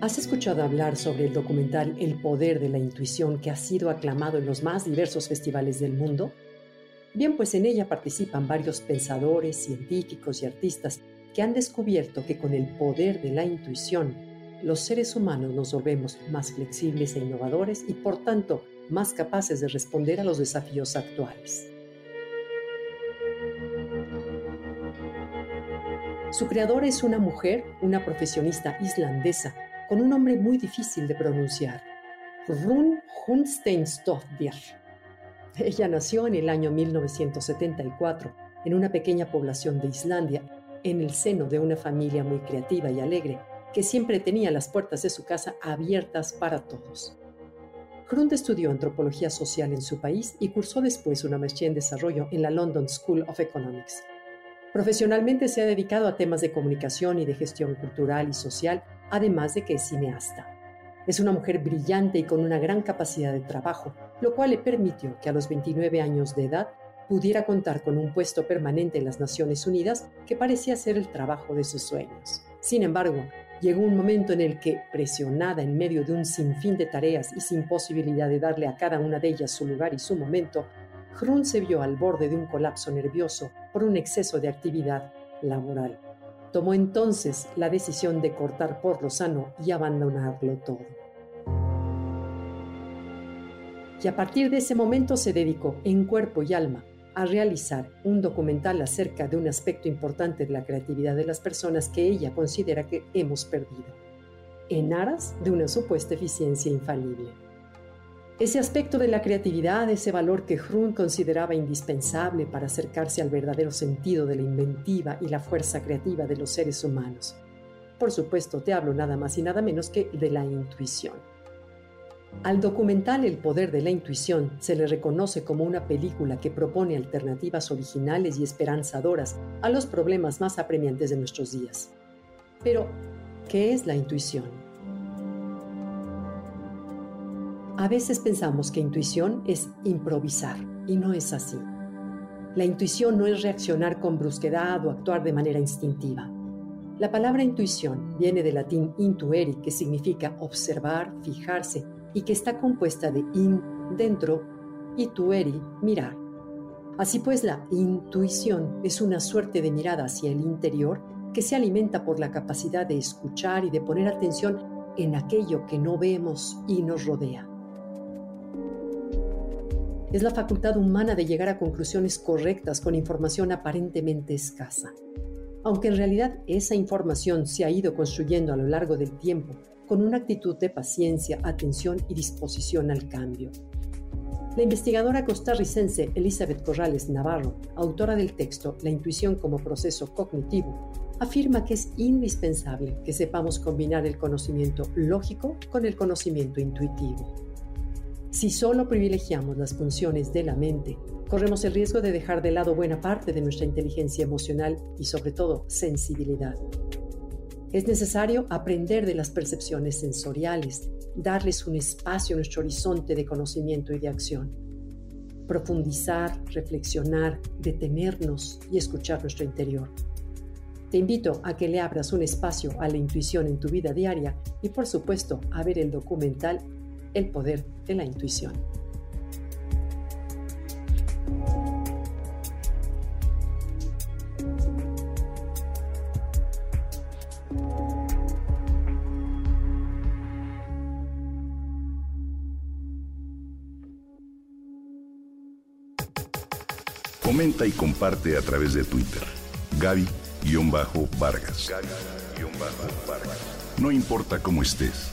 ¿Has escuchado hablar sobre el documental El poder de la intuición que ha sido aclamado en los más diversos festivales del mundo? Bien, pues en ella participan varios pensadores, científicos y artistas que han descubierto que con el poder de la intuición, los seres humanos nos volvemos más flexibles e innovadores y por tanto más capaces de responder a los desafíos actuales. Su creadora es una mujer, una profesionista islandesa, con un nombre muy difícil de pronunciar, Run Hunsteinsdottir. Ella nació en el año 1974 en una pequeña población de Islandia, en el seno de una familia muy creativa y alegre, que siempre tenía las puertas de su casa abiertas para todos. Grund estudió antropología social en su país y cursó después una maestría en desarrollo en la London School of Economics. Profesionalmente se ha dedicado a temas de comunicación y de gestión cultural y social además de que es cineasta. Es una mujer brillante y con una gran capacidad de trabajo, lo cual le permitió que a los 29 años de edad pudiera contar con un puesto permanente en las Naciones Unidas que parecía ser el trabajo de sus sueños. Sin embargo, llegó un momento en el que, presionada en medio de un sinfín de tareas y sin posibilidad de darle a cada una de ellas su lugar y su momento, Hrun se vio al borde de un colapso nervioso por un exceso de actividad laboral. Tomó entonces la decisión de cortar por lo sano y abandonarlo todo. Y a partir de ese momento se dedicó en cuerpo y alma a realizar un documental acerca de un aspecto importante de la creatividad de las personas que ella considera que hemos perdido, en aras de una supuesta eficiencia infalible. Ese aspecto de la creatividad, ese valor que Hrun consideraba indispensable para acercarse al verdadero sentido de la inventiva y la fuerza creativa de los seres humanos. Por supuesto, te hablo nada más y nada menos que de la intuición. Al documental El poder de la intuición se le reconoce como una película que propone alternativas originales y esperanzadoras a los problemas más apremiantes de nuestros días. Pero, ¿qué es la intuición? A veces pensamos que intuición es improvisar y no es así. La intuición no es reaccionar con brusquedad o actuar de manera instintiva. La palabra intuición viene del latín intueri, que significa observar, fijarse, y que está compuesta de in, dentro, y tueri, mirar. Así pues, la intuición es una suerte de mirada hacia el interior que se alimenta por la capacidad de escuchar y de poner atención en aquello que no vemos y nos rodea es la facultad humana de llegar a conclusiones correctas con información aparentemente escasa. Aunque en realidad esa información se ha ido construyendo a lo largo del tiempo con una actitud de paciencia, atención y disposición al cambio. La investigadora costarricense Elizabeth Corrales Navarro, autora del texto La intuición como proceso cognitivo, afirma que es indispensable que sepamos combinar el conocimiento lógico con el conocimiento intuitivo. Si solo privilegiamos las funciones de la mente, corremos el riesgo de dejar de lado buena parte de nuestra inteligencia emocional y sobre todo sensibilidad. Es necesario aprender de las percepciones sensoriales, darles un espacio en nuestro horizonte de conocimiento y de acción. Profundizar, reflexionar, detenernos y escuchar nuestro interior. Te invito a que le abras un espacio a la intuición en tu vida diaria y por supuesto a ver el documental el poder de la intuición. Comenta y comparte a través de Twitter. Gaby-Vargas. No importa cómo estés